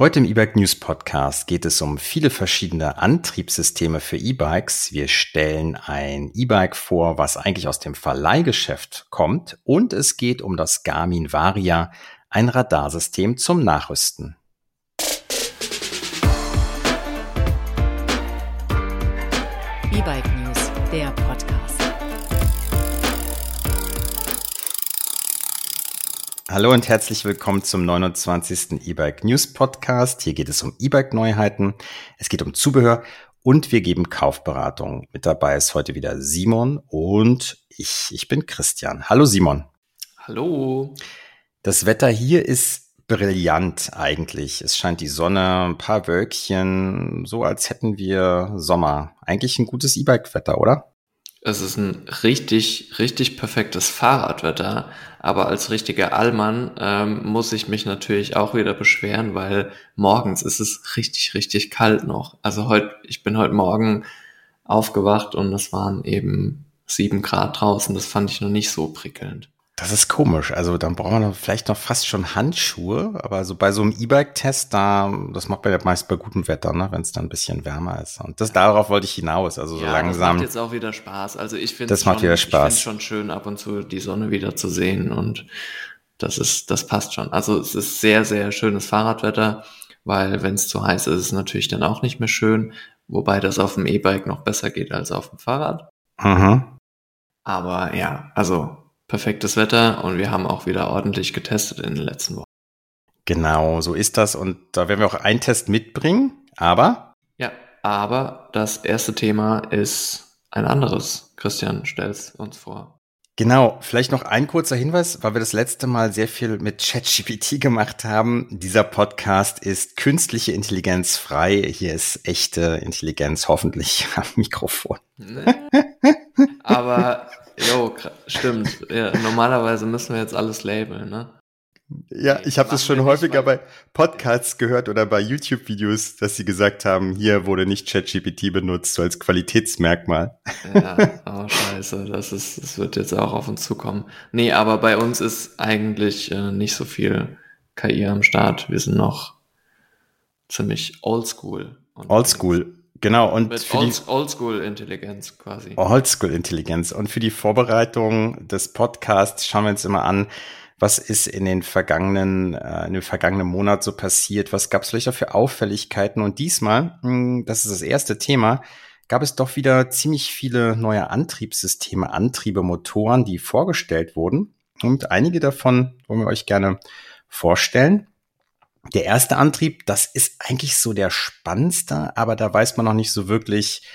Heute im E-Bike News Podcast geht es um viele verschiedene Antriebssysteme für E-Bikes. Wir stellen ein E-Bike vor, was eigentlich aus dem Verleihgeschäft kommt und es geht um das Garmin Varia, ein Radarsystem zum Nachrüsten. E-Bike Hallo und herzlich willkommen zum 29. E-Bike News Podcast. Hier geht es um E-Bike Neuheiten. Es geht um Zubehör und wir geben Kaufberatung. Mit dabei ist heute wieder Simon und ich, ich bin Christian. Hallo Simon. Hallo. Das Wetter hier ist brillant eigentlich. Es scheint die Sonne, ein paar Wölkchen, so als hätten wir Sommer. Eigentlich ein gutes E-Bike-Wetter, oder? Es ist ein richtig, richtig perfektes Fahrradwetter, aber als richtiger Allmann ähm, muss ich mich natürlich auch wieder beschweren, weil morgens ist es richtig, richtig kalt noch. Also heute, ich bin heute Morgen aufgewacht und es waren eben sieben Grad draußen. Das fand ich noch nicht so prickelnd. Das ist komisch. Also dann braucht man vielleicht noch fast schon Handschuhe, aber so bei so einem E-Bike-Test, da, das macht man ja meist bei gutem Wetter, ne, wenn es dann ein bisschen wärmer ist. Und das darauf wollte ich hinaus. Also so ja, langsam. Das macht jetzt auch wieder Spaß. Also ich finde das macht wieder Spaß. Ich finde schon schön, ab und zu die Sonne wieder zu sehen und das ist, das passt schon. Also es ist sehr, sehr schönes Fahrradwetter, weil wenn es zu heiß ist, ist es natürlich dann auch nicht mehr schön. Wobei das auf dem E-Bike noch besser geht als auf dem Fahrrad. Mhm. Aber ja, also perfektes Wetter und wir haben auch wieder ordentlich getestet in den letzten Wochen. Genau, so ist das. Und da werden wir auch einen Test mitbringen, aber. Ja, aber das erste Thema ist ein anderes. Christian, stell's uns vor. Genau, vielleicht noch ein kurzer Hinweis, weil wir das letzte Mal sehr viel mit ChatGPT gemacht haben. Dieser Podcast ist künstliche Intelligenz frei. Hier ist echte Intelligenz hoffentlich am Mikrofon. Nee. Aber Jo, stimmt. Ja, normalerweise müssen wir jetzt alles labeln, ne? Ja, ich habe das schon häufiger bei Podcasts gehört oder bei YouTube-Videos, dass sie gesagt haben, hier wurde nicht ChatGPT benutzt, so als Qualitätsmerkmal. Ja, oh scheiße, das ist, das wird jetzt auch auf uns zukommen. Nee, aber bei uns ist eigentlich äh, nicht so viel KI am Start. Wir sind noch ziemlich oldschool. Oldschool. Genau, und Mit für Old, die Oldschool-Intelligenz quasi. Oldschool-Intelligenz. Und für die Vorbereitung des Podcasts schauen wir uns immer an, was ist in den vergangenen, äh, in dem vergangenen Monat so passiert, was gab es vielleicht auch für Auffälligkeiten. Und diesmal, mh, hm, das ist das erste Thema, gab es doch wieder ziemlich viele neue Antriebssysteme, Antriebe, Motoren, die vorgestellt wurden. Und einige davon wollen wir euch gerne vorstellen. Der erste Antrieb, das ist eigentlich so der spannendste, aber da weiß man noch nicht so wirklich,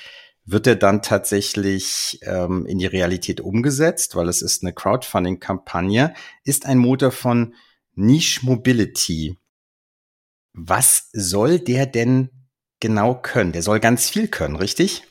wird er dann tatsächlich ähm, in die Realität umgesetzt, weil es ist eine Crowdfunding-Kampagne, ist ein Motor von Niche Mobility. Was soll der denn genau können? Der soll ganz viel können, richtig?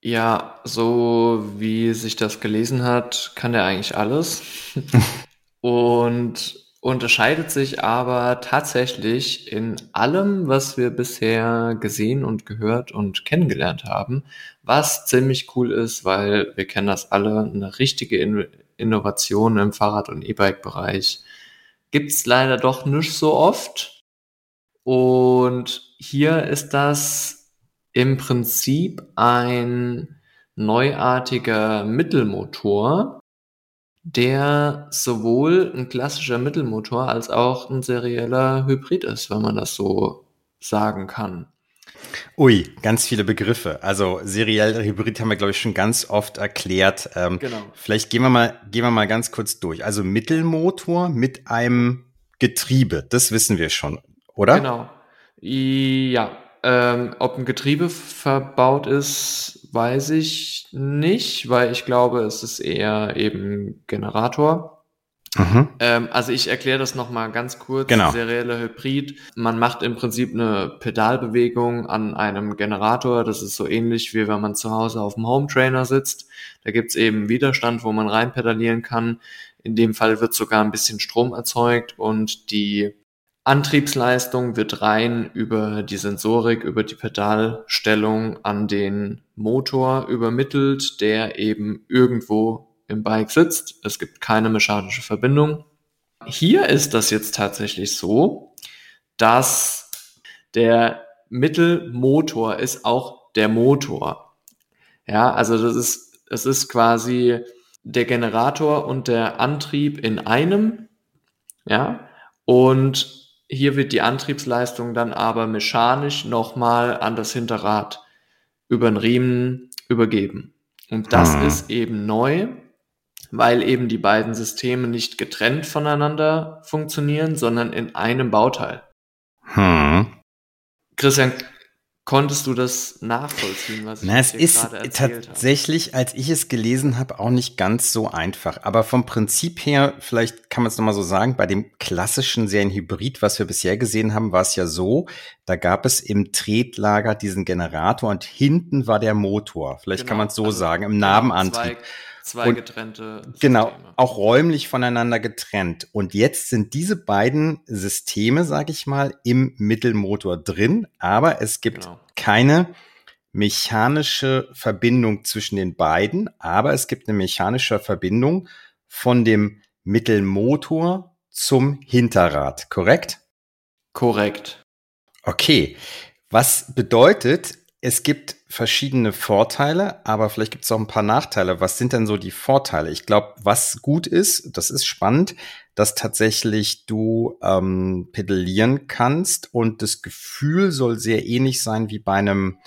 Ja, so wie sich das gelesen hat, kann der eigentlich alles. Und unterscheidet sich aber tatsächlich in allem, was wir bisher gesehen und gehört und kennengelernt haben, was ziemlich cool ist, weil wir kennen das alle, eine richtige In Innovation im Fahrrad- und E-Bike-Bereich gibt's leider doch nicht so oft. Und hier ist das im Prinzip ein neuartiger Mittelmotor, der sowohl ein klassischer Mittelmotor als auch ein serieller Hybrid ist, wenn man das so sagen kann. Ui, ganz viele Begriffe. Also serieller Hybrid haben wir, glaube ich, schon ganz oft erklärt. Ähm, genau. Vielleicht gehen wir mal, gehen wir mal ganz kurz durch. Also Mittelmotor mit einem Getriebe, das wissen wir schon, oder? Genau. Ja, ähm, ob ein Getriebe verbaut ist, weiß ich nicht, weil ich glaube, es ist eher eben Generator. Mhm. Ähm, also ich erkläre das nochmal ganz kurz. Genau. Serielle Hybrid. Man macht im Prinzip eine Pedalbewegung an einem Generator. Das ist so ähnlich wie wenn man zu Hause auf dem Home Trainer sitzt. Da gibt's eben Widerstand, wo man rein pedalieren kann. In dem Fall wird sogar ein bisschen Strom erzeugt und die Antriebsleistung wird rein über die Sensorik, über die Pedalstellung an den Motor übermittelt, der eben irgendwo im Bike sitzt. Es gibt keine mechanische Verbindung. Hier ist das jetzt tatsächlich so, dass der Mittelmotor ist auch der Motor. Ja, also das ist, es ist quasi der Generator und der Antrieb in einem. Ja, und hier wird die Antriebsleistung dann aber mechanisch nochmal an das Hinterrad über den Riemen übergeben. Und das hm. ist eben neu, weil eben die beiden Systeme nicht getrennt voneinander funktionieren, sondern in einem Bauteil. Hm. Christian, konntest du das nachvollziehen, was Na, ich es ist tatsächlich, habe? als ich es gelesen habe, auch nicht ganz so einfach. Aber vom Prinzip her, vielleicht kann man es nochmal so sagen, bei dem klassischen Serienhybrid, was wir bisher gesehen haben, war es ja so, da gab es im Tretlager diesen Generator und hinten war der Motor. Vielleicht genau, kann man es so also sagen, im Nabenantrieb. Zwei Zwei getrennte Systeme. Genau, auch räumlich voneinander getrennt. Und jetzt sind diese beiden Systeme, sage ich mal, im Mittelmotor drin, aber es gibt genau. keine mechanische Verbindung zwischen den beiden, aber es gibt eine mechanische Verbindung von dem Mittelmotor zum Hinterrad, korrekt? Korrekt. Okay. Was bedeutet, es gibt verschiedene Vorteile, aber vielleicht gibt es auch ein paar Nachteile. Was sind denn so die Vorteile? Ich glaube, was gut ist, das ist spannend, dass tatsächlich du ähm, pedalieren kannst und das Gefühl soll sehr ähnlich sein wie bei einem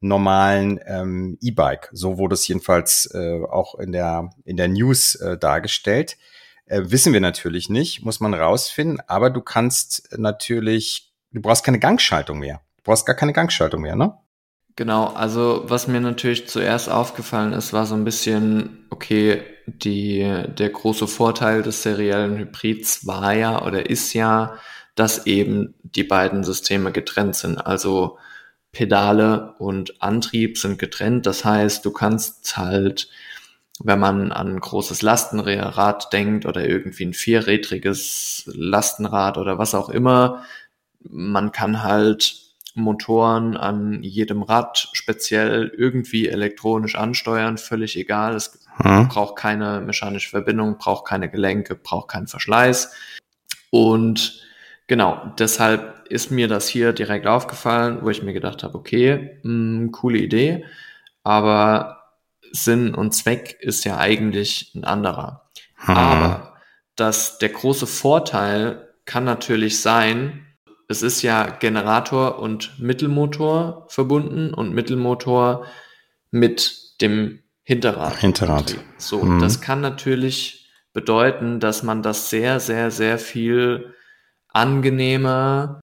normalen ähm, E-Bike. So wurde es jedenfalls äh, auch in der in der News äh, dargestellt. Äh, wissen wir natürlich nicht, muss man rausfinden. Aber du kannst natürlich, du brauchst keine Gangschaltung mehr. Du brauchst gar keine Gangschaltung mehr, ne? Genau, also was mir natürlich zuerst aufgefallen ist, war so ein bisschen, okay, die, der große Vorteil des seriellen Hybrids war ja oder ist ja, dass eben die beiden Systeme getrennt sind. Also Pedale und Antrieb sind getrennt. Das heißt, du kannst halt, wenn man an ein großes Lastenrad denkt oder irgendwie ein vierrädriges Lastenrad oder was auch immer, man kann halt Motoren an jedem Rad speziell irgendwie elektronisch ansteuern, völlig egal. Es hm. braucht keine mechanische Verbindung, braucht keine Gelenke, braucht keinen Verschleiß. Und genau, deshalb ist mir das hier direkt aufgefallen, wo ich mir gedacht habe, okay, mh, hm, coole Idee, aber Sinn und Zweck ist ja eigentlich ein anderer. Hm. Aber dass der große Vorteil kann natürlich sein, es ist ja Generator und Mittelmotor verbunden und Mittelmotor mit dem Hinterrad. Hinterrad. So, mhm. das kann natürlich bedeuten, dass man das sehr, sehr, sehr viel angenehmer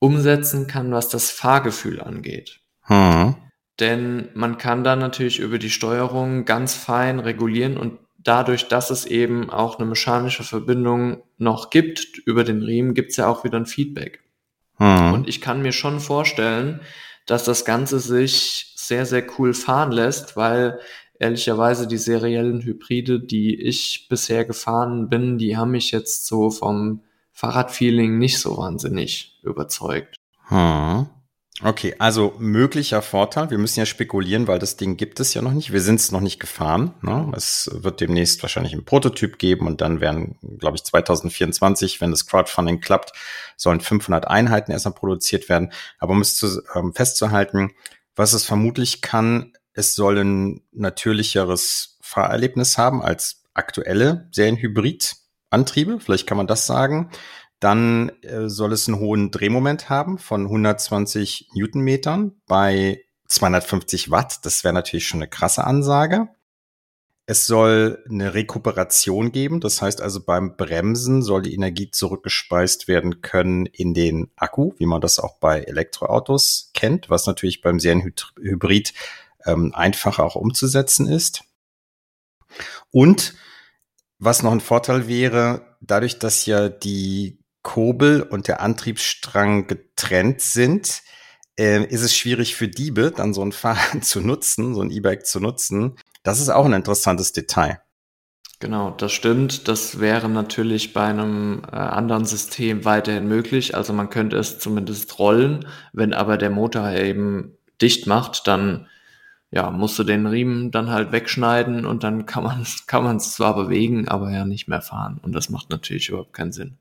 umsetzen kann, was das Fahrgefühl angeht. Mhm. Denn man kann da natürlich über die Steuerung ganz fein regulieren und dadurch, dass es eben auch eine mechanische Verbindung noch gibt über den Riemen, gibt es ja auch wieder ein Feedback. Mhm. Und ich kann mir schon vorstellen, dass das Ganze sich sehr, sehr cool fahren lässt, weil ehrlicherweise die seriellen Hybride, die ich bisher gefahren bin, die haben mich jetzt so vom Fahrradfeeling nicht so wahnsinnig überzeugt. Hm. Okay, also möglicher Vorteil. Wir müssen ja spekulieren, weil das Ding gibt es ja noch nicht. Wir sind es noch nicht gefahren. Ne? Es wird demnächst wahrscheinlich einen Prototyp geben und dann werden, glaube ich, 2024, wenn das Crowdfunding klappt, sollen 500 Einheiten erstmal produziert werden. Aber um es zu, ähm, festzuhalten, was es vermutlich kann, es soll ein natürlicheres Fahrerlebnis haben als aktuelle Serienhybrid-Antriebe. Vielleicht kann man das sagen. Dann äh, soll es einen hohen Drehmoment haben von 120 Newtonmetern bei 250 Watt. Das wäre natürlich schon eine krasse Ansage. Es soll eine Rekuperation geben. Das heißt also beim Bremsen soll die Energie zurückgespeist werden können in den Akku, wie man das auch bei Elektroautos kennt, was natürlich beim Serienhybrid ähm, einfacher auch umzusetzen ist. Und was noch ein Vorteil wäre, dadurch, dass ja die Kurbel und der Antriebsstrang getrennt sind, äh, ist es schwierig für Diebe, dann so ein Fahrrad zu nutzen, so ein E-Bike zu nutzen. Das ist auch ein interessantes Detail. Genau, das stimmt. Das wäre natürlich bei einem äh, anderen System weiterhin möglich. Also man könnte es zumindest rollen. Wenn aber der Motor eben dicht macht, dann ja, musst du den Riemen dann halt wegschneiden und dann kann man kann man es zwar bewegen, aber ja nicht mehr fahren. Und das macht natürlich überhaupt keinen Sinn.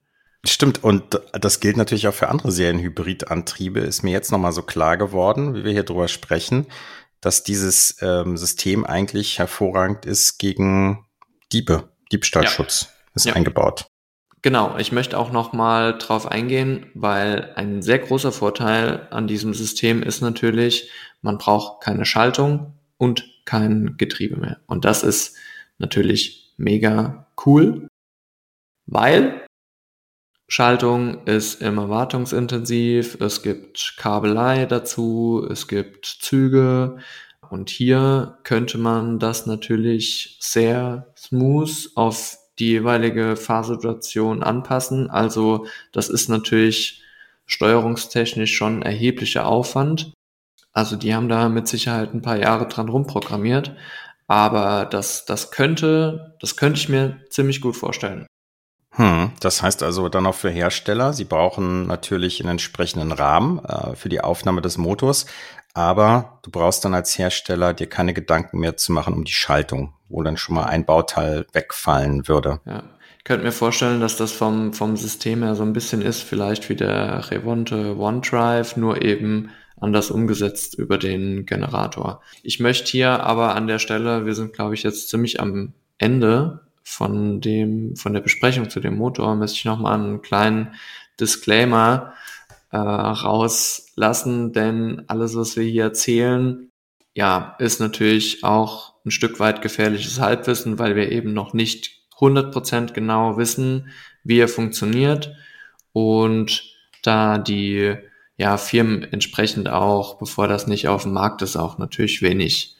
Stimmt, und das gilt natürlich auch für andere Serienhybridantriebe. Ist mir jetzt nochmal so klar geworden, wie wir hier drüber sprechen, dass dieses ähm, System eigentlich hervorragend ist gegen Diebe. Diebstahlschutz ja. ist ja. eingebaut. Genau, ich möchte auch nochmal drauf eingehen, weil ein sehr großer Vorteil an diesem System ist natürlich, man braucht keine Schaltung und kein Getriebe mehr. Und das ist natürlich mega cool, weil Schaltung ist immer wartungsintensiv, es gibt Kabelei dazu, es gibt Züge und hier könnte man das natürlich sehr smooth auf die jeweilige Fahrsituation anpassen. Also das ist natürlich steuerungstechnisch schon erheblicher Aufwand. Also die haben da mit Sicherheit ein paar Jahre dran rumprogrammiert. Aber das, das könnte, das könnte ich mir ziemlich gut vorstellen. Hm, das heißt also dann auch für Hersteller, sie brauchen natürlich einen entsprechenden Rahmen äh, für die Aufnahme des Motors, aber du brauchst dann als Hersteller dir keine Gedanken mehr zu machen um die Schaltung, wo dann schon mal ein Bauteil wegfallen würde. Ja. Ich könnte mir vorstellen, dass das vom, vom System her so ein bisschen ist, vielleicht wie der Revonte OneDrive, nur eben anders umgesetzt über den Generator. Ich möchte hier aber an der Stelle, wir sind glaube ich jetzt ziemlich am Ende von dem, von der Besprechung zu dem Motor müsste ich nochmal einen kleinen Disclaimer äh, rauslassen, denn alles, was wir hier erzählen, ja, ist natürlich auch ein Stück weit gefährliches Halbwissen, weil wir eben noch nicht 100% genau wissen, wie er funktioniert und da die ja, Firmen entsprechend auch, bevor das nicht auf dem Markt ist, auch natürlich wenig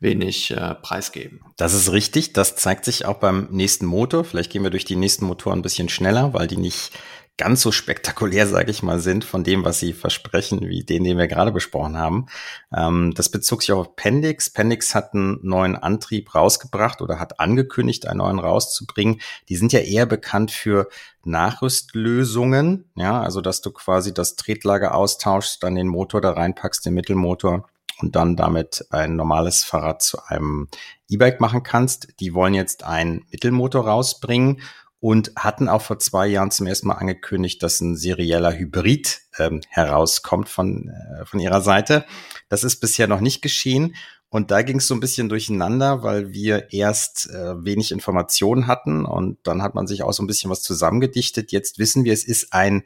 wenig äh, preisgeben. Das ist richtig. Das zeigt sich auch beim nächsten Motor. Vielleicht gehen wir durch die nächsten Motoren ein bisschen schneller, weil die nicht ganz so spektakulär, sage ich mal, sind von dem, was sie versprechen, wie den, den wir gerade besprochen haben. Ähm, das bezog sich auf Pendix. Pendix hat einen neuen Antrieb rausgebracht oder hat angekündigt, einen neuen rauszubringen. Die sind ja eher bekannt für Nachrüstlösungen, ja, also dass du quasi das Tretlager austauschst, dann den Motor da reinpackst, den Mittelmotor und dann damit ein normales Fahrrad zu einem E-Bike machen kannst. Die wollen jetzt einen Mittelmotor rausbringen und hatten auch vor zwei Jahren zum ersten Mal angekündigt, dass ein serieller Hybrid ähm, herauskommt von, äh, von ihrer Seite. Das ist bisher noch nicht geschehen. Und da ging es so ein bisschen durcheinander, weil wir erst äh, wenig Informationen hatten und dann hat man sich auch so ein bisschen was zusammengedichtet. Jetzt wissen wir, es ist ein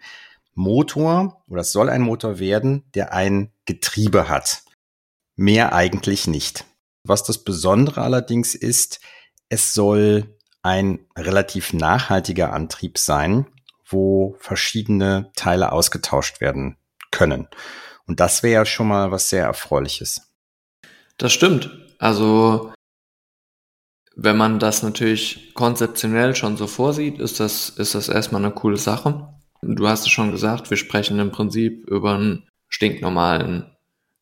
Motor oder es soll ein Motor werden, der ein Getriebe hat. Mehr eigentlich nicht. Was das Besondere allerdings ist, es soll ein relativ nachhaltiger Antrieb sein, wo verschiedene Teile ausgetauscht werden können. Und das wäre ja schon mal was sehr Erfreuliches. Das stimmt. Also, wenn man das natürlich konzeptionell schon so vorsieht, ist das, ist das erstmal eine coole Sache. Du hast es schon gesagt, wir sprechen im Prinzip über einen stinknormalen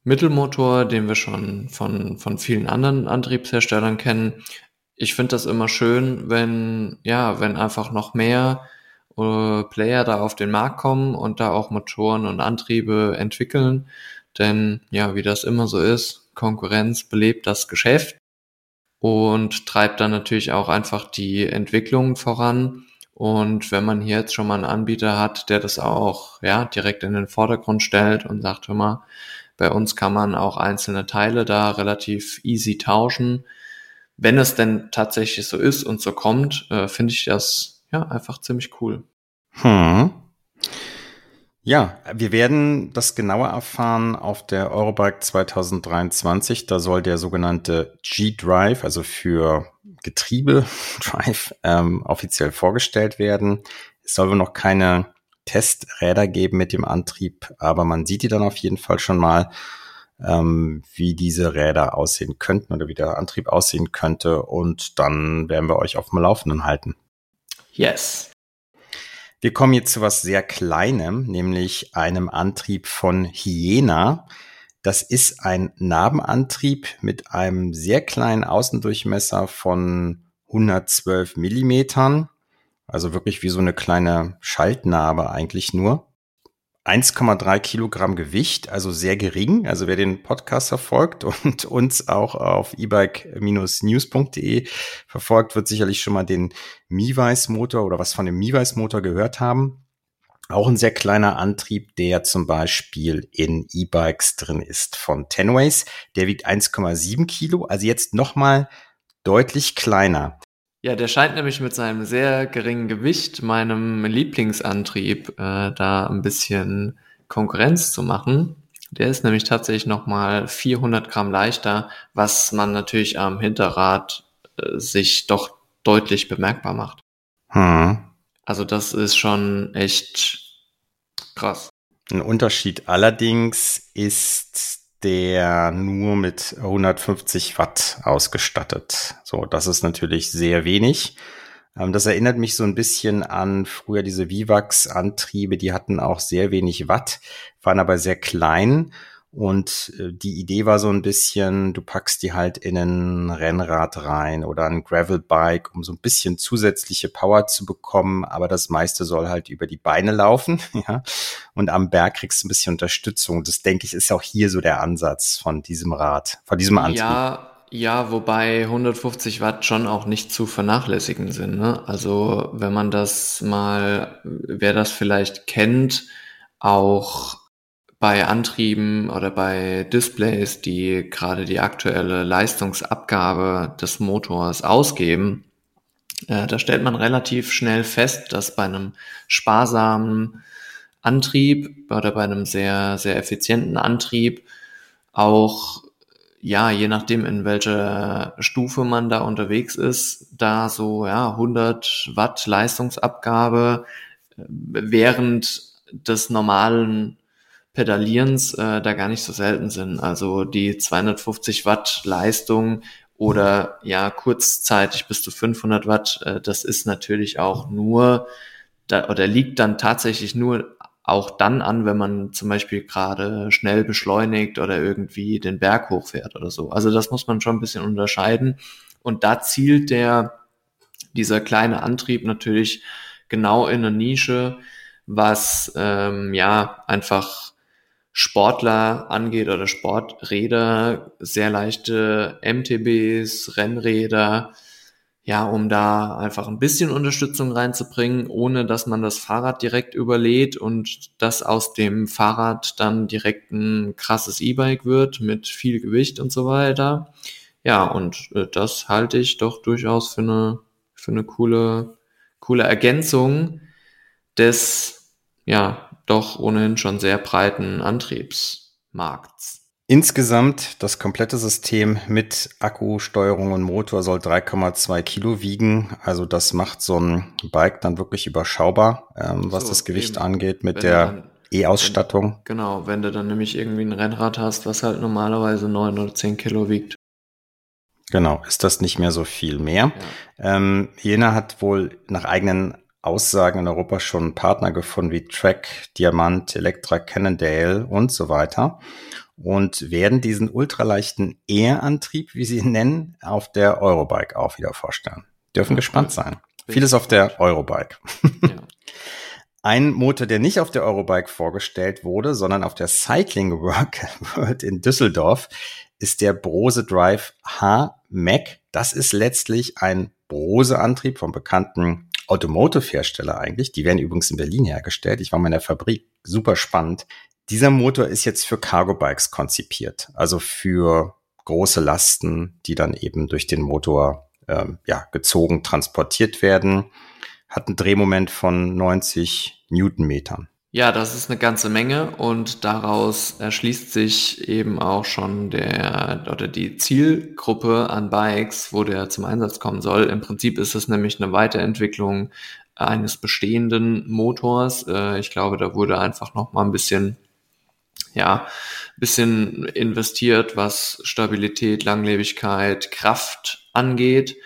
Mittelmotor, den wir schon von, von vielen anderen Antriebsherstellern kennen. Ich finde das immer schön, wenn, ja, wenn einfach noch mehr äh, Player da auf den Markt kommen und da auch Motoren und Antriebe entwickeln. Denn, ja, wie das immer so ist, Konkurrenz belebt das Geschäft und treibt dann natürlich auch einfach die Entwicklung voran. Und wenn man hier jetzt schon mal einen Anbieter hat, der das auch ja direkt in den Vordergrund stellt und sagt, hör mal, bei uns kann man auch einzelne Teile da relativ easy tauschen. Wenn es denn tatsächlich so ist und so kommt, äh, finde ich das ja einfach ziemlich cool. Hm. Ja, wir werden das genauer erfahren auf der Eurobike 2023. Da soll der sogenannte G-Drive, also für Getriebe Drive, ähm, offiziell vorgestellt werden. Es soll wohl noch keine Testräder geben mit dem Antrieb, aber man sieht die dann auf jeden Fall schon mal, ähm, wie diese Räder aussehen könnten oder wie der Antrieb aussehen könnte und dann werden wir euch auf dem Laufenden halten. Yes. Wir kommen jetzt zu was sehr Kleinem, nämlich einem Antrieb von Hyena. Das ist ein Narbenantrieb mit einem sehr kleinen Außendurchmesser von 112 Millimetern also wirklich wie so eine kleine Schaltnarbe eigentlich nur. 1,3 Kilogramm Gewicht, also sehr gering. Also wer den Podcast verfolgt und uns auch auf ebike-news.de verfolgt, wird sicherlich schon mal den Miweiß Motor oder was von dem Miweiß Motor gehört haben. Auch ein sehr kleiner Antrieb, der zum Beispiel in E-Bikes drin ist von Tenways. Der wiegt 1,7 Kilo, also jetzt nochmal deutlich kleiner. Ja, der scheint nämlich mit seinem sehr geringen Gewicht meinem Lieblingsantrieb äh, da ein bisschen Konkurrenz zu machen. Der ist nämlich tatsächlich nochmal 400 Gramm leichter, was man natürlich am Hinterrad äh, sich doch deutlich bemerkbar macht. Hm. Also das ist schon echt krass. Ein Unterschied allerdings ist der nur mit 150 Watt ausgestattet. So, das ist natürlich sehr wenig. Ähm, das erinnert mich so ein bisschen an früher diese Vivax-Antriebe, die hatten auch sehr wenig Watt, waren aber sehr klein und äh, die Idee war so ein bisschen, du packst die halt in ein Rennrad rein oder ein Gravelbike, um so ein bisschen zusätzliche Power zu bekommen. Aber das meiste soll halt über die Beine laufen, ja. Und am Berg kriegst du ein bisschen Unterstützung. Das denke ich ist auch hier so der Ansatz von diesem Rad, von diesem Antrieb. Ja, ja, wobei 150 Watt schon auch nicht zu vernachlässigen sind. Ne? Also wenn man das mal, wer das vielleicht kennt, auch bei Antrieben oder bei Displays, die gerade die aktuelle Leistungsabgabe des Motors ausgeben, äh, da stellt man relativ schnell fest, dass bei einem sparsamen Antrieb oder bei einem sehr, sehr effizienten Antrieb auch, ja, je nachdem in welcher Stufe man da unterwegs ist, da so, ja, 100 Watt Leistungsabgabe äh, während des normalen Pedalierens äh, da gar nicht so selten sind. Also die 250 Watt Leistung oder ja kurzzeitig bis zu 500 Watt, äh, das ist natürlich auch nur da, oder liegt dann tatsächlich nur auch dann an, wenn man zum Beispiel gerade schnell beschleunigt oder irgendwie den Berg hochfährt oder so. Also das muss man schon ein bisschen unterscheiden. Und da zielt der, dieser kleine Antrieb natürlich genau in eine Nische, was ähm, ja einfach Sportler angeht oder Sporträder, sehr leichte MTBs, Rennräder, ja, um da einfach ein bisschen Unterstützung reinzubringen, ohne dass man das Fahrrad direkt überlädt und das aus dem Fahrrad dann direkt ein krasses E-Bike wird mit viel Gewicht und so weiter. Ja, und äh, das halte ich doch durchaus für eine, für eine coole, coole Ergänzung des, ja, doch ohnehin schon sehr breiten Antriebsmarkts. Insgesamt das komplette System mit Akku, Steuerung und Motor soll 3,2 Kilo wiegen. Also das macht so ein Bike dann wirklich überschaubar, ähm, was so, das Gewicht eben. angeht mit wenn der E-Ausstattung. Genau, wenn du dann nämlich irgendwie ein Rennrad hast, was halt normalerweise 9 oder 10 Kilo wiegt. Genau, ist das nicht mehr so viel mehr. Ja. Ähm, Jena hat wohl nach eigenen Aussagen in Europa schon Partner gefunden wie Track, Diamant, Elektra, Cannondale und so weiter und werden diesen ultraleichten Air-Antrieb, wie sie ihn nennen, auf der Eurobike auch wieder vorstellen. Dürfen ja, gespannt sein. Vieles auf der Eurobike. Ja. Ein Motor, der nicht auf der Eurobike vorgestellt wurde, sondern auf der Cycling World in Düsseldorf, ist der Brose Drive H-Mac. Das ist letztlich ein Brose-Antrieb vom bekannten Automotive-Hersteller eigentlich. Die werden übrigens in Berlin hergestellt. Ich war mal in der Fabrik. Super spannend. Dieser Motor ist jetzt für Cargo-Bikes konzipiert. Also für große Lasten, die dann eben durch den Motor ähm, ja, gezogen, transportiert werden. Hat einen Drehmoment von 90 Newtonmetern. Ja, das ist eine ganze Menge und daraus erschließt sich eben auch schon der oder die Zielgruppe an Bikes, wo der zum Einsatz kommen soll. Im Prinzip ist es nämlich eine Weiterentwicklung eines bestehenden Motors. Äh, ich glaube, da wurde einfach noch mal ein bisschen ja, bisschen investiert, was Stabilität, Langlebigkeit, Kraft angeht.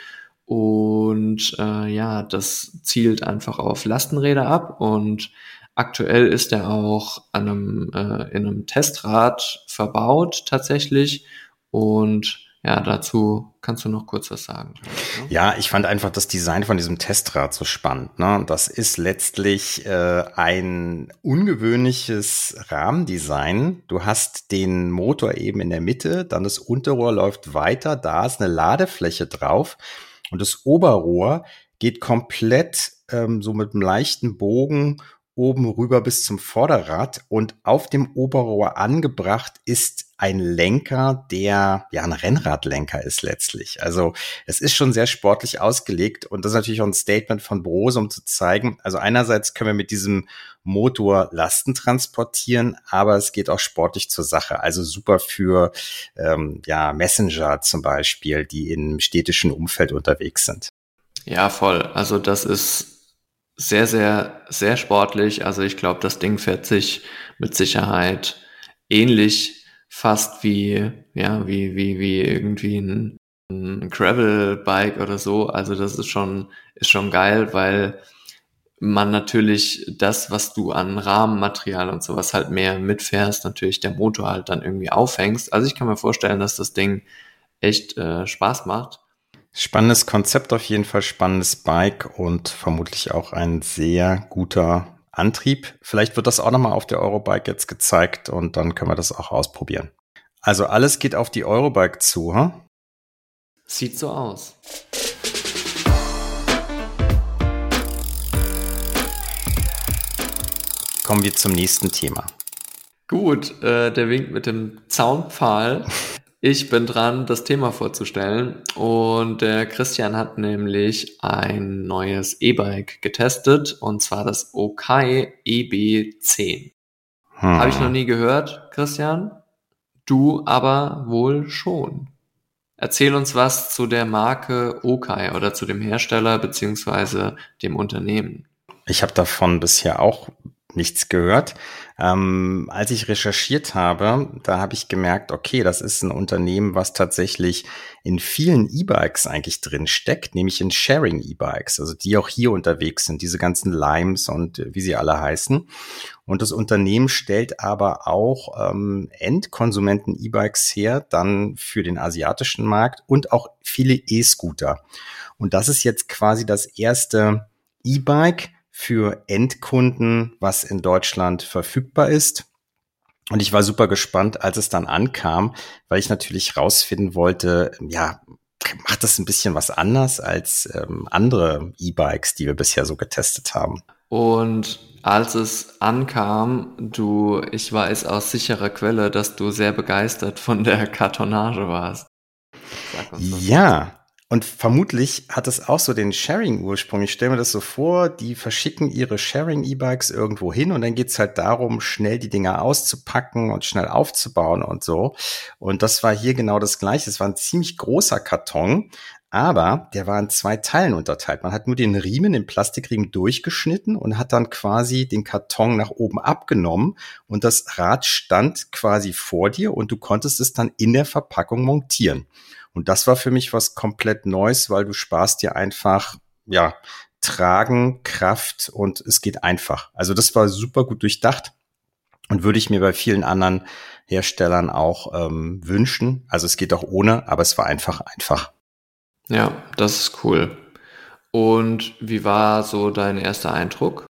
Und äh, ja, das zielt einfach auf Lastenräder ab und Aktuell ist er auch an einem, äh, in einem Testrad verbaut tatsächlich. Und ja, dazu kannst du noch kurz was sagen. Ne? Ja, ich fand einfach das Design von diesem Testrad so spannend. Ne? Das ist letztlich äh, ein ungewöhnliches Rahmendesign. Du hast den Motor eben in der Mitte, dann das Unterrohr läuft weiter, da ist eine Ladefläche drauf und das Oberrohr geht komplett ähm, so mit einem leichten Bogen oben rüber bis zum Vorderrad und auf dem Oberrohr angebracht ist ein Lenker, der ja ein Rennradlenker ist letztlich. Also es ist schon sehr sportlich ausgelegt und das ist natürlich auch ein Statement von Brose, um zu zeigen, also einerseits können wir mit diesem Motor Lasten transportieren, aber es geht auch sportlich zur Sache. Also super für ähm, ja Messenger zum Beispiel, die im städtischen Umfeld unterwegs sind. Ja, voll. Also das ist sehr, sehr, sehr sportlich. Also ich glaube, das Ding fährt sich mit Sicherheit ähnlich fast wie, ja, wie, wie, wie irgendwie ein, ein Gravel-Bike oder so. Also das ist schon, ist schon geil, weil man natürlich das, was du an Rahmenmaterial und sowas halt mehr mitfährst, natürlich der Motor halt dann irgendwie aufhängst. Also ich kann mir vorstellen, dass das Ding echt äh, Spaß macht. Spannendes Konzept auf jeden Fall, spannendes Bike und vermutlich auch ein sehr guter Antrieb. Vielleicht wird das auch nochmal auf der Eurobike jetzt gezeigt und dann können wir das auch ausprobieren. Also alles geht auf die Eurobike zu, hm? Sieht so aus. Kommen wir zum nächsten Thema. Gut, äh, der winkt mit dem Zaunpfahl. Ich bin dran, das Thema vorzustellen. Und der Christian hat nämlich ein neues E-Bike getestet, und zwar das Okai EB10. Hm. Habe ich noch nie gehört, Christian? Du aber wohl schon. Erzähl uns was zu der Marke Okai oder zu dem Hersteller beziehungsweise dem Unternehmen. Ich habe davon bisher auch nichts gehört. Ähm, als ich recherchiert habe, da habe ich gemerkt, okay, das ist ein Unternehmen, was tatsächlich in vielen E-Bikes eigentlich drin steckt, nämlich in Sharing E-Bikes, also die auch hier unterwegs sind, diese ganzen Limes und äh, wie sie alle heißen. Und das Unternehmen stellt aber auch ähm, Endkonsumenten E-Bikes her, dann für den asiatischen Markt und auch viele E-Scooter. Und das ist jetzt quasi das erste E-Bike, für Endkunden, was in Deutschland verfügbar ist. Und ich war super gespannt, als es dann ankam, weil ich natürlich rausfinden wollte, ja, macht das ein bisschen was anders als ähm, andere E-Bikes, die wir bisher so getestet haben. Und als es ankam, du, ich weiß aus sicherer Quelle, dass du sehr begeistert von der Kartonage warst. ja, und vermutlich hat es auch so den Sharing-Ursprung. Ich stelle mir das so vor, die verschicken ihre Sharing-E-Bikes irgendwo hin und dann geht's halt darum, schnell die Dinger auszupacken und schnell aufzubauen und so. Und das war hier genau das gleiche. Es war ein ziemlich großer Karton, aber der war in zwei Teilen unterteilt. Man hat nur den Riemen, den Plastikriemen durchgeschnitten und hat dann quasi den Karton nach oben abgenommen und das Rad stand quasi vor dir und du konntest es dann in der Verpackung montieren. Und das war für mich was komplett Neues, weil du sparst dir einfach, ja, Tragen, Kraft und es geht einfach. Also das war super gut durchdacht und würde ich mir bei vielen anderen Herstellern auch ähm, wünschen. Also es geht auch ohne, aber es war einfach einfach. Ja, das ist cool. Und wie war so dein erster Eindruck?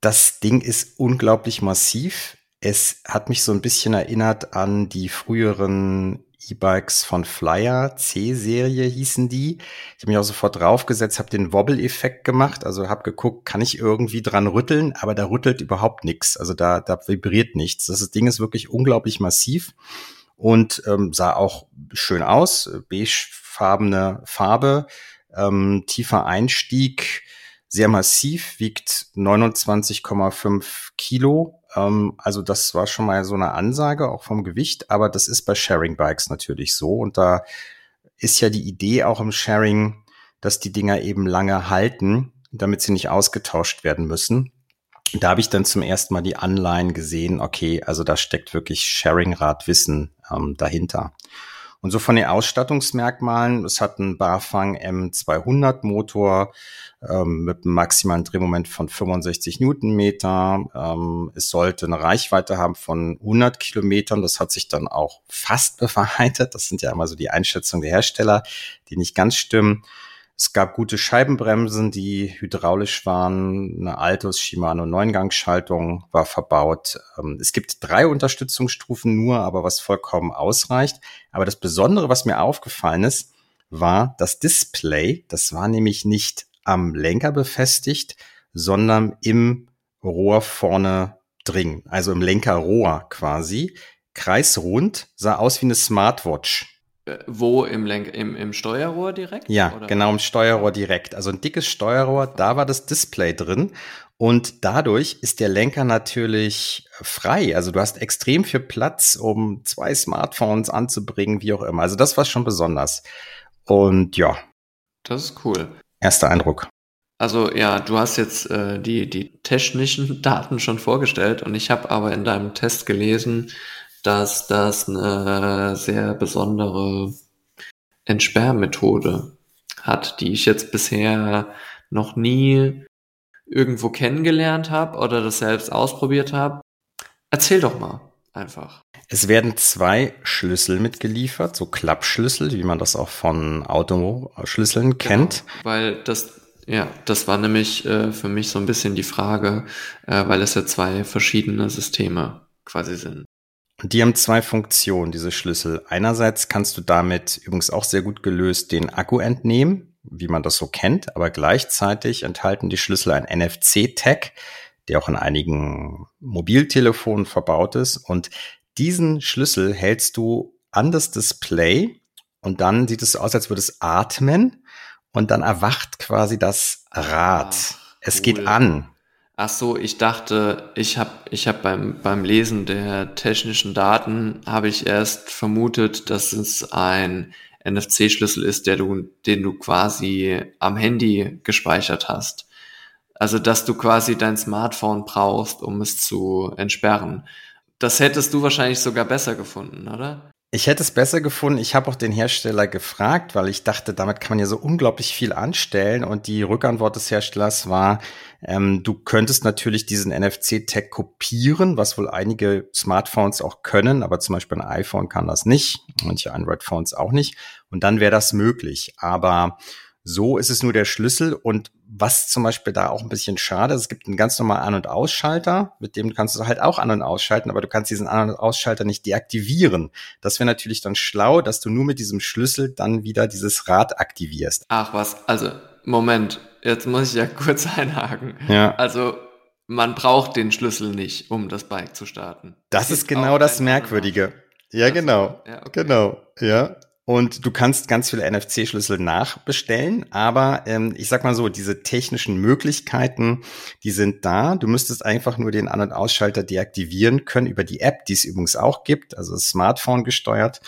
Das Ding ist unglaublich massiv. Es hat mich so ein bisschen erinnert an die früheren E-Bikes von Flyer, C-Serie hießen die. Ich habe mich auch sofort draufgesetzt, habe den Wobble-Effekt gemacht, also habe geguckt, kann ich irgendwie dran rütteln, aber da rüttelt überhaupt nichts, also da, da vibriert nichts. Das Ding ist wirklich unglaublich massiv und ähm, sah auch schön aus, beigefarbene Farbe, ähm, tiefer Einstieg, sehr massiv, wiegt 29,5 Kilo also das war schon mal so eine Ansage, auch vom Gewicht, aber das ist bei Sharing Bikes natürlich so. Und da ist ja die Idee auch im Sharing, dass die Dinger eben lange halten, damit sie nicht ausgetauscht werden müssen. Da habe ich dann zum ersten Mal die Anleihen gesehen, okay, also da steckt wirklich Sharing-Radwissen ähm, dahinter. Und so von den Ausstattungsmerkmalen, es hat einen Barfang M200 Motor ähm, mit einem maximalen Drehmoment von 65 Newtonmeter. Ähm, es sollte eine Reichweite haben von 100 Kilometern. Das hat sich dann auch fast bewahrheitet. Das sind ja immer so die Einschätzungen der Hersteller, die nicht ganz stimmen. Es gab gute Scheibenbremsen, die hydraulisch waren. Eine Altus Shimano Neungangschaltung war verbaut. Ähm, es gibt drei Unterstützungsstufen nur, aber was vollkommen ausreicht. Aber das Besondere, was mir aufgefallen ist, war das Display. Das war nämlich nicht am Lenker befestigt, sondern im Rohr vorne drin, also im Lenkerrohr quasi. Kreisrund, sah aus wie eine Smartwatch. Äh, wo im, Lenk im, im Steuerrohr direkt? Ja, oder? genau im Steuerrohr direkt. Also ein dickes Steuerrohr, da war das Display drin. Und dadurch ist der Lenker natürlich frei. Also du hast extrem viel Platz, um zwei Smartphones anzubringen, wie auch immer. Also das war schon besonders. Und ja. Das ist cool. Erster Eindruck. Also ja, du hast jetzt äh, die, die technischen Daten schon vorgestellt und ich habe aber in deinem Test gelesen, dass das eine sehr besondere Entsperrmethode hat, die ich jetzt bisher noch nie irgendwo kennengelernt habe oder das selbst ausprobiert habe. Erzähl doch mal einfach. Es werden zwei Schlüssel mitgeliefert, so Klappschlüssel, wie man das auch von Autoschlüsseln kennt. Genau, weil das, ja, das war nämlich äh, für mich so ein bisschen die Frage, äh, weil es ja zwei verschiedene Systeme quasi sind. Die haben zwei Funktionen, diese Schlüssel. Einerseits kannst du damit übrigens auch sehr gut gelöst den Akku entnehmen, wie man das so kennt, aber gleichzeitig enthalten die Schlüssel ein NFC-Tag, der auch in einigen Mobiltelefonen verbaut ist. Und diesen Schlüssel hältst du an das Display und dann sieht es aus, als würde es atmen und dann erwacht quasi das Rad. Ach, es geht an. Ach so, ich dachte, ich habe ich hab beim, beim Lesen der technischen Daten habe ich erst vermutet, dass es ein NFC-Schlüssel ist, der du, den du quasi am Handy gespeichert hast. Also, dass du quasi dein Smartphone brauchst, um es zu entsperren. Das hättest du wahrscheinlich sogar besser gefunden, oder? Ich hätte es besser gefunden. Ich habe auch den Hersteller gefragt, weil ich dachte, damit kann man ja so unglaublich viel anstellen. Und die Rückantwort des Herstellers war, ähm, du könntest natürlich diesen NFC-Tag kopieren, was wohl einige Smartphones auch können, aber zum Beispiel ein iPhone kann das nicht, manche Android-Phones auch nicht. Und dann wäre das möglich. Aber so ist es nur der Schlüssel und was zum Beispiel da auch ein bisschen schade ist, es gibt einen ganz normalen An- und Ausschalter, mit dem kannst du halt auch an- und ausschalten, aber du kannst diesen An- und Ausschalter nicht deaktivieren. Das wäre natürlich dann schlau, dass du nur mit diesem Schlüssel dann wieder dieses Rad aktivierst. Ach was, also Moment, jetzt muss ich ja kurz einhaken. Ja. Also man braucht den Schlüssel nicht, um das Bike zu starten. Das, das ist genau das Merkwürdige. Ja, genau. Ja, okay. Genau. Ja. Und du kannst ganz viele NFC-Schlüssel nachbestellen, aber ähm, ich sag mal so, diese technischen Möglichkeiten, die sind da. Du müsstest einfach nur den An- und Ausschalter deaktivieren können über die App, die es übrigens auch gibt, also Smartphone gesteuert.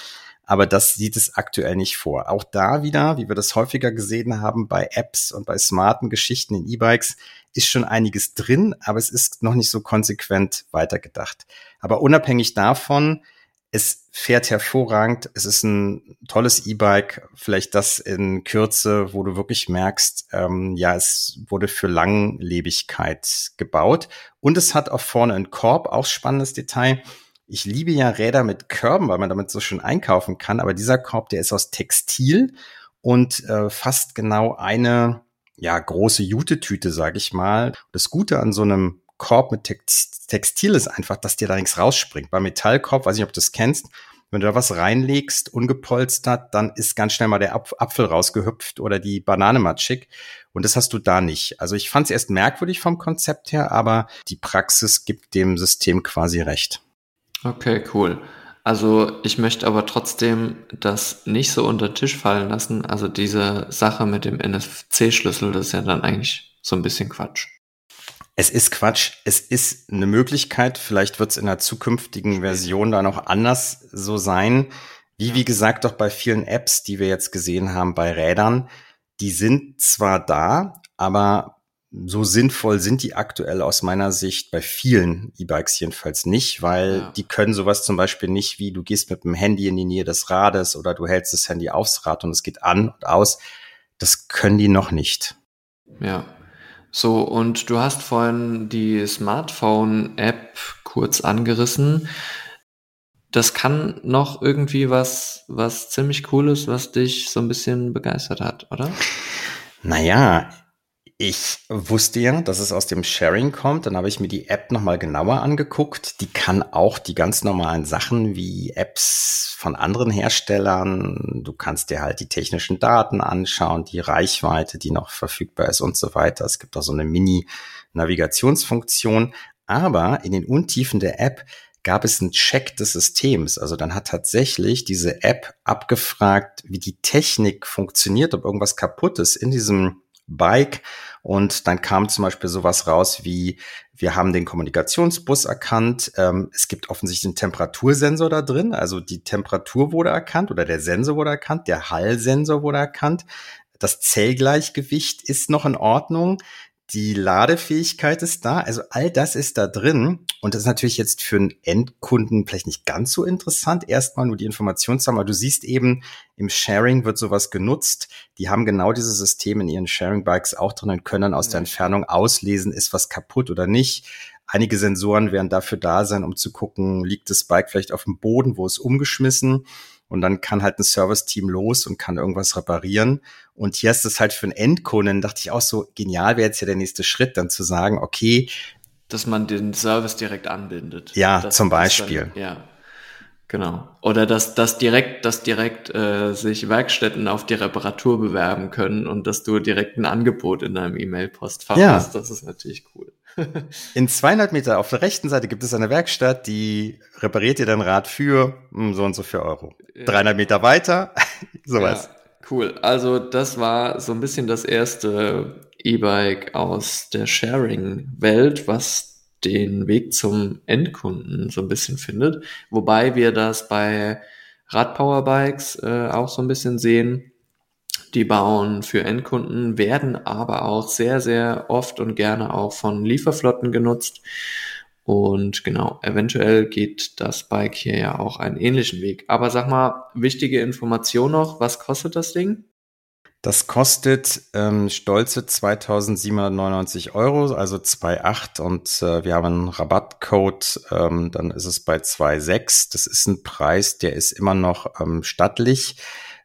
Aber das sieht es aktuell nicht vor. Auch da wieder, wie wir das häufiger gesehen haben bei Apps und bei smarten Geschichten in E-Bikes, ist schon einiges drin, aber es ist noch nicht so konsequent weitergedacht. Aber unabhängig davon, es fährt hervorragend. Es ist ein tolles E-Bike. Vielleicht das in Kürze, wo du wirklich merkst, ähm, ja, es wurde für Langlebigkeit gebaut. Und es hat auch vorne einen Korb, auch spannendes Detail. Ich liebe ja Räder mit Körben, weil man damit so schön einkaufen kann. Aber dieser Korb, der ist aus Textil und äh, fast genau eine ja große Jutetüte, sage ich mal. Das Gute an so einem Korb mit Textil ist einfach, dass dir da nichts rausspringt. Beim Metallkorb, weiß nicht, ob du das kennst, wenn du da was reinlegst, ungepolstert, dann ist ganz schnell mal der Apfel rausgehüpft oder die Banane matschig. Und das hast du da nicht. Also ich fand es erst merkwürdig vom Konzept her, aber die Praxis gibt dem System quasi recht. Okay, cool. Also ich möchte aber trotzdem das nicht so unter den Tisch fallen lassen. Also diese Sache mit dem NFC-Schlüssel, das ist ja dann eigentlich so ein bisschen Quatsch. Es ist Quatsch. Es ist eine Möglichkeit. Vielleicht wird es in der zukünftigen Version dann auch anders so sein. Wie, wie gesagt, doch bei vielen Apps, die wir jetzt gesehen haben bei Rädern, die sind zwar da, aber so sinnvoll sind die aktuell aus meiner Sicht bei vielen E-Bikes jedenfalls nicht, weil ja. die können sowas zum Beispiel nicht, wie du gehst mit dem Handy in die Nähe des Rades oder du hältst das Handy aufs Rad und es geht an und aus. Das können die noch nicht. Ja, so, und du hast vorhin die Smartphone-App kurz angerissen. Das kann noch irgendwie was, was ziemlich cooles, was dich so ein bisschen begeistert hat, oder? Naja, ich wusste ja, dass es aus dem Sharing kommt. Dann habe ich mir die App nochmal genauer angeguckt. Die kann auch die ganz normalen Sachen wie Apps von anderen Herstellern. Du kannst dir halt die technischen Daten anschauen, die Reichweite, die noch verfügbar ist und so weiter. Es gibt auch so eine Mini Navigationsfunktion. Aber in den Untiefen der App gab es einen Check des Systems. Also dann hat tatsächlich diese App abgefragt, wie die Technik funktioniert, ob irgendwas kaputt ist in diesem Bike. Und dann kam zum Beispiel sowas raus wie, wir haben den Kommunikationsbus erkannt. Ähm, es gibt offensichtlich einen Temperatursensor da drin. Also die Temperatur wurde erkannt oder der Sensor wurde erkannt. Der Hallsensor wurde erkannt. Das Zellgleichgewicht ist noch in Ordnung die Ladefähigkeit ist da, also all das ist da drin. Und das ist natürlich jetzt für einen Endkunden vielleicht nicht ganz so interessant, erstmal nur die Information zu haben, aber du siehst eben, im Sharing wird sowas genutzt. Die haben genau dieses System in ihren Sharing-Bikes auch drin und können dann aus der Entfernung auslesen, ist was kaputt oder nicht. Einige Sensoren werden dafür da sein, um zu gucken, liegt das Bike vielleicht auf dem Boden, wo es umgeschmissen und dann kann halt ein Service-Team los und kann irgendwas reparieren. Und hier ist es halt für einen Endkunden, dachte ich auch so, genial wäre jetzt ja der nächste Schritt, dann zu sagen, okay. Dass man den Service direkt anbindet. Ja, das, zum Beispiel. Dann, ja. Genau. Oder dass, dass direkt, dass direkt äh, sich Werkstätten auf die Reparatur bewerben können und dass du direkt ein Angebot in deinem E-Mail-Postfach ja. hast. Das ist natürlich cool. In 200 Meter auf der rechten Seite gibt es eine Werkstatt, die repariert dir dein Rad für hm, so und so viel Euro. Ja. 300 Meter weiter, sowas. Ja, cool. Also das war so ein bisschen das erste E-Bike aus der Sharing-Welt, was den Weg zum Endkunden so ein bisschen findet. Wobei wir das bei Radpowerbikes äh, auch so ein bisschen sehen die bauen für Endkunden, werden aber auch sehr, sehr oft und gerne auch von Lieferflotten genutzt. Und genau, eventuell geht das Bike hier ja auch einen ähnlichen Weg. Aber sag mal, wichtige Information noch, was kostet das Ding? Das kostet ähm, stolze 2.799 Euro, also 2,8 und äh, wir haben einen Rabattcode, ähm, dann ist es bei 2,6. Das ist ein Preis, der ist immer noch ähm, stattlich.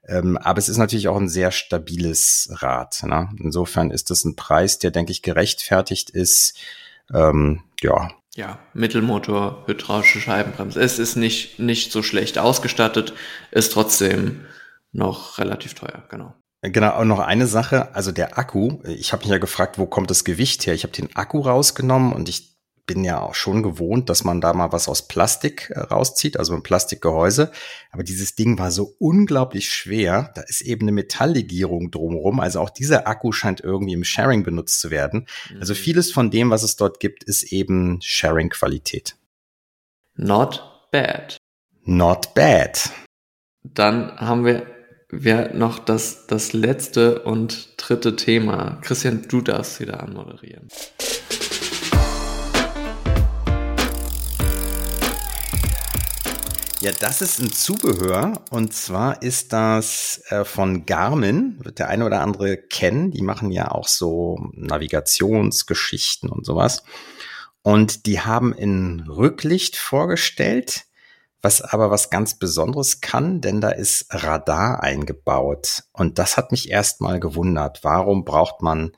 Ähm, aber es ist natürlich auch ein sehr stabiles Rad. Ne? Insofern ist das ein Preis, der, denke ich, gerechtfertigt ist. Ähm, ja. Ja, Mittelmotor, hydraulische Scheibenbremse. Es ist nicht, nicht so schlecht ausgestattet, ist trotzdem noch relativ teuer, genau. Genau, und noch eine Sache, also der Akku, ich habe mich ja gefragt, wo kommt das Gewicht her? Ich habe den Akku rausgenommen und ich bin ja auch schon gewohnt, dass man da mal was aus Plastik äh, rauszieht, also ein Plastikgehäuse. Aber dieses Ding war so unglaublich schwer. Da ist eben eine Metalllegierung drumherum. Also auch dieser Akku scheint irgendwie im Sharing benutzt zu werden. Also mhm. Also vieles von dem, was es dort gibt, ist eben Sharing-Qualität. Not bad. Not bad. Dann haben wir, wir noch das, das letzte und dritte Thema. Christian, du darfst wieder anmoderieren. Ja, das ist ein Zubehör und zwar ist das äh, von Garmin, wird der eine oder andere kennen. Die machen ja auch so Navigationsgeschichten und sowas. Und die haben in Rücklicht vorgestellt, was aber was ganz Besonderes kann, denn da ist Radar eingebaut. Und das hat mich erstmal gewundert. Warum braucht man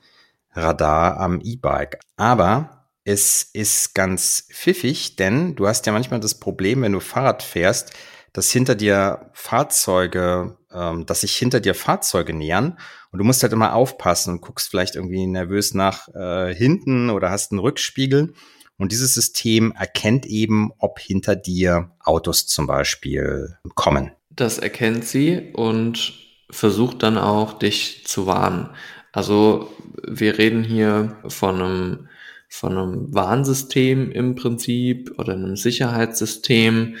Radar am E-Bike? Aber es ist ganz pfiffig, denn du hast ja manchmal das Problem, wenn du Fahrrad fährst, dass hinter dir Fahrzeuge, ähm, dass sich hinter dir Fahrzeuge nähern und du musst halt immer aufpassen und guckst vielleicht irgendwie nervös nach äh, hinten oder hast einen Rückspiegel. Und dieses System erkennt eben, ob hinter dir Autos zum Beispiel kommen. Das erkennt sie und versucht dann auch, dich zu warnen. Also wir reden hier von einem von einem Warnsystem im Prinzip oder einem Sicherheitssystem,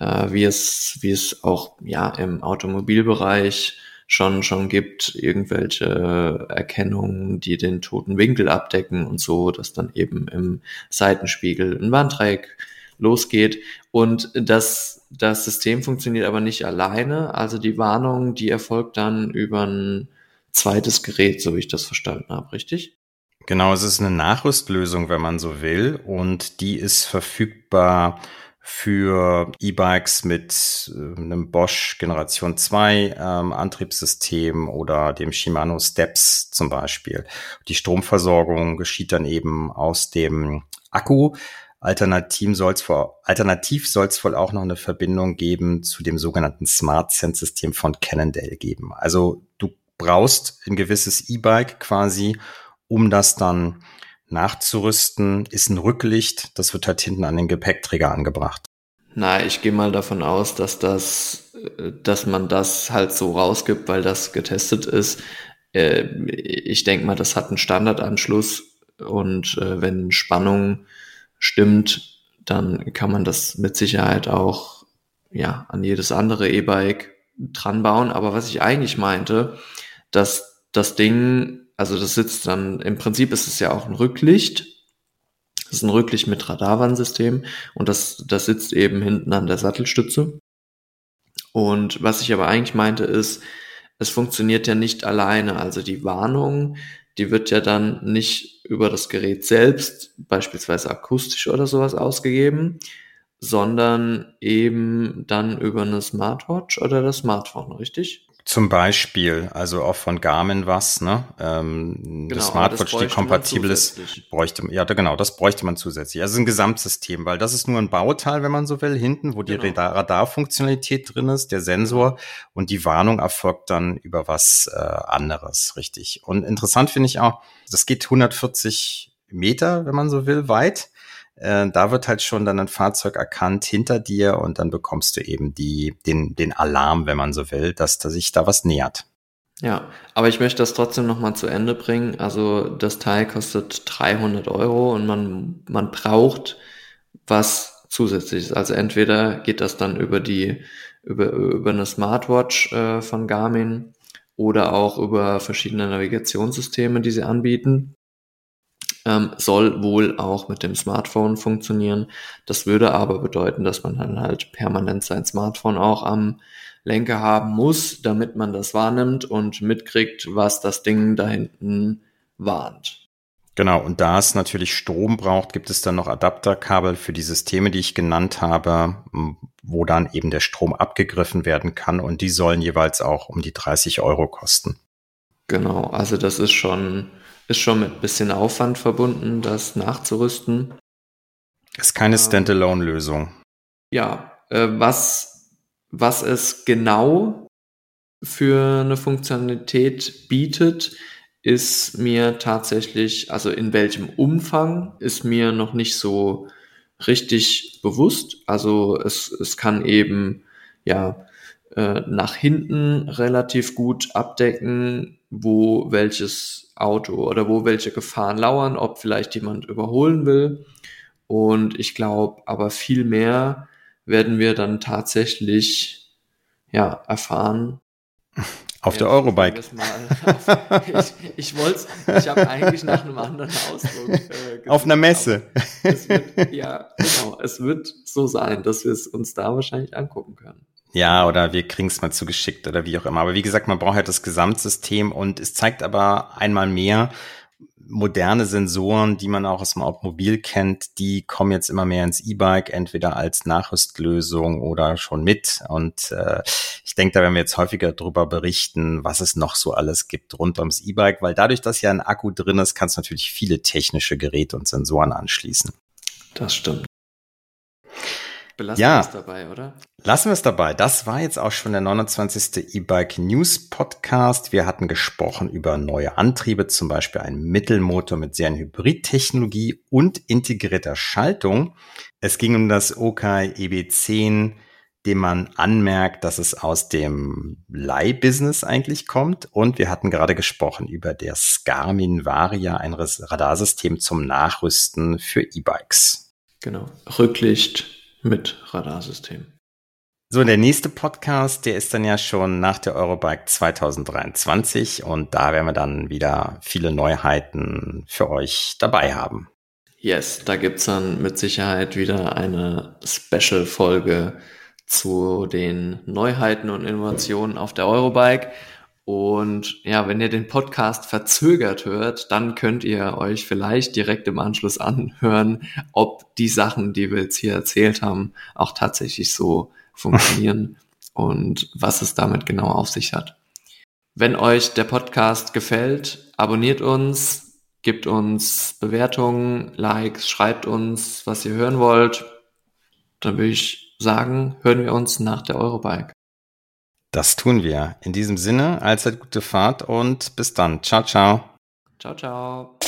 äh, wie es, wie es auch ja im Automobilbereich schon schon gibt, irgendwelche Erkennungen, die den toten Winkel abdecken und so, dass dann eben im Seitenspiegel ein Warndreieck losgeht. Und das, das System funktioniert aber nicht alleine. Also die Warnung, die erfolgt dann über ein zweites Gerät, so wie ich das verstanden habe, richtig? Genau, es ist eine Nachrüstlösung, wenn man so will, und die ist verfügbar für E-Bikes mit äh, einem Bosch Generation 2 ähm, Antriebssystem oder dem Shimano Steps zum Beispiel. Die Stromversorgung geschieht dann eben aus dem Akku. Alternativ soll es wohl, auch noch eine Verbindung geben zu dem sogenannten Smart Sense System von Cannondale geben. Also du brauchst ein gewisses E-Bike quasi, um das dann nachzurüsten, ist ein Rücklicht. Das wird halt hinten an den Gepäckträger angebracht. Na, ich gehe mal davon aus, dass das, dass man das halt so rausgibt, weil das getestet ist. Äh, ich denke mal, das hat einen Standardanschluss und äh, wenn Spannung stimmt, dann kann man das mit Sicherheit auch ja an jedes andere E-Bike dran bauen. Aber was ich eigentlich meinte, dass das Ding, also das sitzt dann, im Prinzip ist es ja auch ein Rücklicht das ist ein Rücklicht mit Radarwarnsystem und das, das sitzt eben hinten an der Sattelstütze. Und was ich aber eigentlich meinte ist, es funktioniert ja nicht alleine. Also die Warnung, die wird ja dann nicht über das Gerät selbst, beispielsweise akustisch oder sowas ausgegeben, sondern eben dann über eine Smartwatch oder das Smartphone, richtig? Zum Beispiel, also auch von Garmin was, ne? Ähm, genau, das Smartwatch, das die kompatibel ist, bräuchte ja genau, das bräuchte man zusätzlich. Also ein Gesamtsystem, weil das ist nur ein Bauteil, wenn man so will, hinten, wo die genau. Radarfunktionalität drin ist, der Sensor und die Warnung erfolgt dann über was äh, anderes, richtig. Und interessant finde ich auch, das geht 140 Meter, wenn man so will, weit. Äh, da wird halt schon dann ein Fahrzeug erkannt hinter dir und dann bekommst du eben die, den, den Alarm, wenn man so will, dass da sich da was nähert. Ja, aber ich möchte das trotzdem nochmal zu Ende bringen. Also das Teil kostet 300 Euro und man, man braucht was zusätzliches. Also entweder geht das dann über die, über, über eine Smartwatch äh, von Garmin oder auch über verschiedene Navigationssysteme, die sie anbieten ähm, soll wohl auch mit dem Smartphone funktionieren. Das würde aber bedeuten, dass man dann halt permanent sein Smartphone auch am Lenker haben muss, damit man das wahrnimmt und mitkriegt, was das Ding da hinten warnt. Genau, und da es natürlich Strom braucht, gibt es dann noch Adapterkabel für die Systeme, die ich genannt habe, wo dann eben der Strom abgegriffen werden kann und die sollen jeweils auch um die 30 Euro kosten. Genau, also das ist schon ist schon mit ein bisschen Aufwand verbunden, das nachzurüsten. Ist keine Standalone-Lösung. Ja, äh, was, was es genau für eine Funktionalität bietet, ist mir tatsächlich, also in welchem Umfang, ist mir noch nicht so richtig bewusst. Also es, es kann eben ja äh, nach hinten relativ gut abdecken, wo welches Auto oder wo welche Gefahren lauern, ob vielleicht jemand überholen will. Und ich glaube, aber viel mehr werden wir dann tatsächlich ja erfahren. Auf ja, der Eurobike. ich ich wollte ich habe eigentlich nach einem anderen Ausdruck. Äh, Auf einer Messe. Wird, ja, genau. Es wird so sein, dass wir es uns da wahrscheinlich angucken können. Ja, oder wir kriegen es mal zugeschickt oder wie auch immer. Aber wie gesagt, man braucht halt das Gesamtsystem und es zeigt aber einmal mehr, moderne Sensoren, die man auch aus dem Automobil kennt, die kommen jetzt immer mehr ins E-Bike, entweder als Nachrüstlösung oder schon mit. Und äh, ich denke, da werden wir jetzt häufiger darüber berichten, was es noch so alles gibt rund ums E-Bike, weil dadurch, dass ja ein Akku drin ist, kannst du natürlich viele technische Geräte und Sensoren anschließen. Das stimmt. Belassen ja. wir es dabei, oder? Lassen wir es dabei. Das war jetzt auch schon der 29. E-Bike News Podcast. Wir hatten gesprochen über neue Antriebe, zum Beispiel einen Mittelmotor mit Serienhybrid-Technologie und integrierter Schaltung. Es ging um das Okai EB10, dem man anmerkt, dass es aus dem Leihbusiness eigentlich kommt. Und wir hatten gerade gesprochen über das Garmin Varia, ein Radarsystem zum Nachrüsten für E-Bikes. Genau. Rücklicht, mit Radarsystem. So, der nächste Podcast, der ist dann ja schon nach der Eurobike 2023 und da werden wir dann wieder viele Neuheiten für euch dabei haben. Yes, da gibt es dann mit Sicherheit wieder eine Special-Folge zu den Neuheiten und Innovationen auf der Eurobike. Und ja, wenn ihr den Podcast verzögert hört, dann könnt ihr euch vielleicht direkt im Anschluss anhören, ob die Sachen, die wir jetzt hier erzählt haben, auch tatsächlich so funktionieren und was es damit genau auf sich hat. Wenn euch der Podcast gefällt, abonniert uns, gebt uns Bewertungen, Likes, schreibt uns, was ihr hören wollt. Dann würde ich sagen, hören wir uns nach der Eurobike. Das tun wir. In diesem Sinne, allzeit gute Fahrt und bis dann. Ciao, ciao. Ciao, ciao.